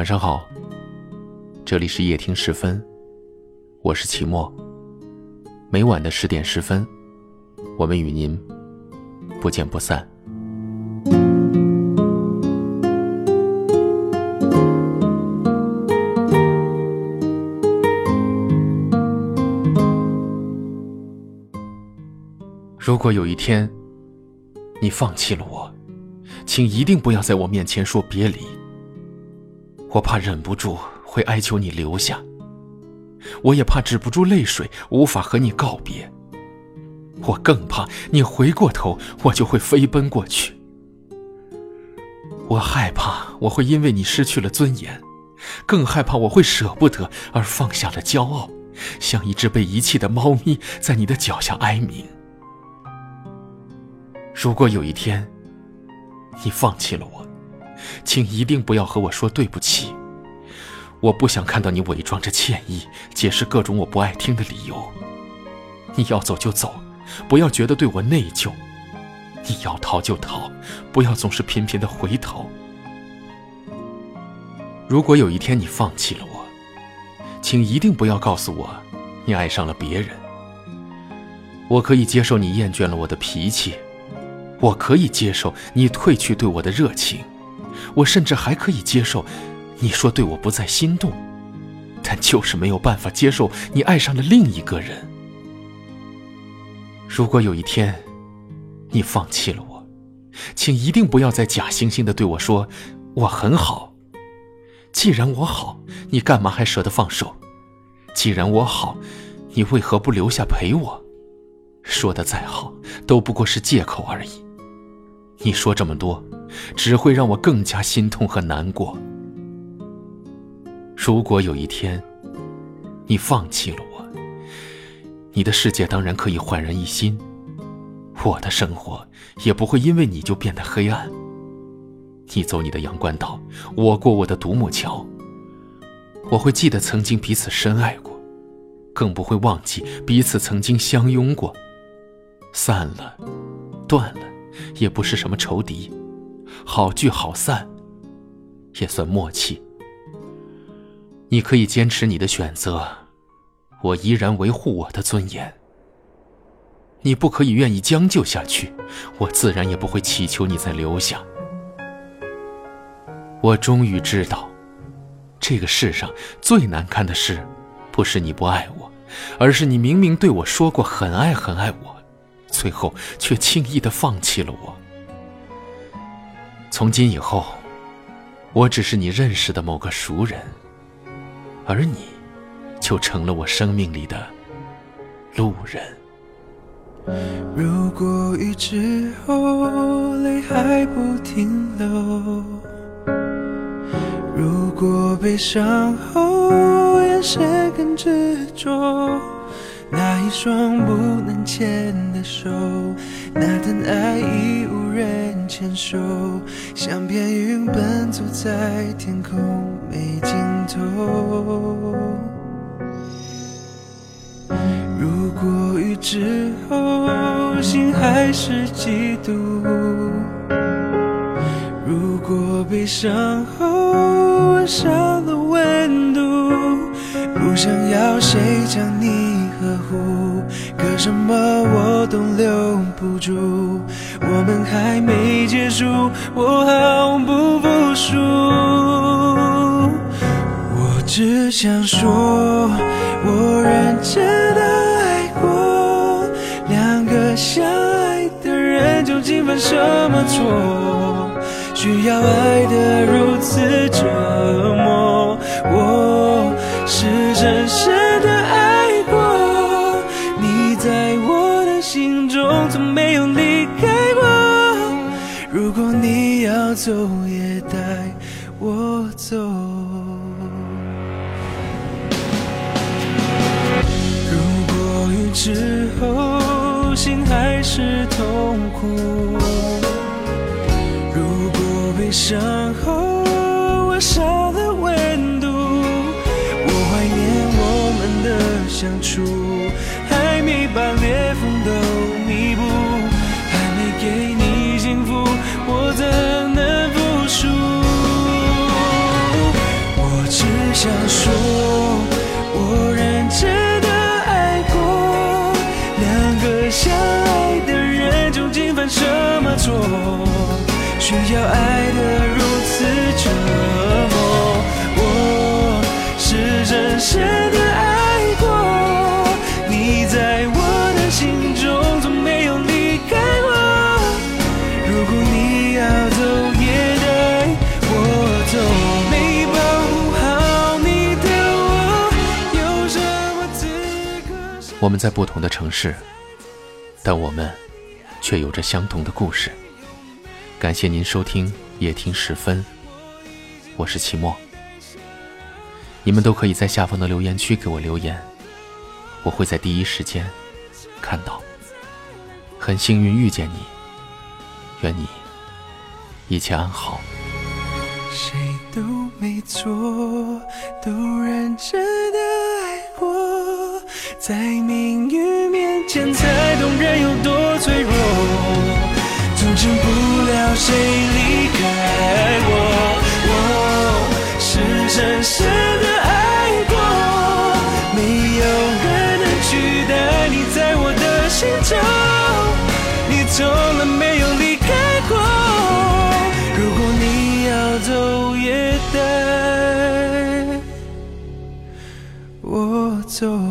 晚上好，这里是夜听十分，我是齐墨。每晚的十点十分，我们与您不见不散。如果有一天你放弃了我，请一定不要在我面前说别离。我怕忍不住会哀求你留下，我也怕止不住泪水无法和你告别。我更怕你回过头，我就会飞奔过去。我害怕我会因为你失去了尊严，更害怕我会舍不得而放下了骄傲，像一只被遗弃的猫咪在你的脚下哀鸣。如果有一天你放弃了我，请一定不要和我说对不起。我不想看到你伪装着歉意，解释各种我不爱听的理由。你要走就走，不要觉得对我内疚。你要逃就逃，不要总是频频的回头。如果有一天你放弃了我，请一定不要告诉我你爱上了别人。我可以接受你厌倦了我的脾气，我可以接受你褪去对我的热情。我甚至还可以接受，你说对我不再心动，但就是没有办法接受你爱上了另一个人。如果有一天，你放弃了我，请一定不要再假惺惺的对我说我很好。既然我好，你干嘛还舍得放手？既然我好，你为何不留下陪我？说的再好，都不过是借口而已。你说这么多。只会让我更加心痛和难过。如果有一天，你放弃了我，你的世界当然可以焕然一新，我的生活也不会因为你就变得黑暗。你走你的阳关道，我过我的独木桥。我会记得曾经彼此深爱过，更不会忘记彼此曾经相拥过。散了，断了，也不是什么仇敌。好聚好散，也算默契。你可以坚持你的选择，我依然维护我的尊严。你不可以愿意将就下去，我自然也不会祈求你再留下。我终于知道，这个世上最难堪的事，不是你不爱我，而是你明明对我说过很爱很爱我，最后却轻易的放弃了我。从今以后，我只是你认识的某个熟人，而你，就成了我生命里的路人。如果雨之后泪还不停流，如果悲伤后眼神更执着，双不能牵的手，那段爱已无人。牵手，像片云奔走在天空没尽头。如果雨之后心还是嫉妒，如果悲伤后少了温度，不想要谁将你，什么我都留不住。我们还没结束，我毫不服输。我只想说，我认真的爱过。两个相爱的人究竟犯什么错，需要爱得如此折磨？我是真如果你要走，也带我走。如果雨之后心还是痛苦，如果悲伤后我少了温度，我怀念我们的相处，要爱得如此折磨。我是真深的爱过，你在我的心中从没有离开过。如果你要走，也带我走。没保护好你的我，有什么资格？我们在不同的城市，但我们却有着相同的故事。感谢您收听夜听十分，我是齐墨。你们都可以在下方的留言区给我留言，我会在第一时间看到。很幸运遇见你，愿你一切安好。谁都没错，都认真的爱过，在命运面前才懂人有多脆弱。阻止不了谁离开我，我是真深的爱过，没有人能取代你在我的心中，你从来没有离开过。如果你要走，也带我走。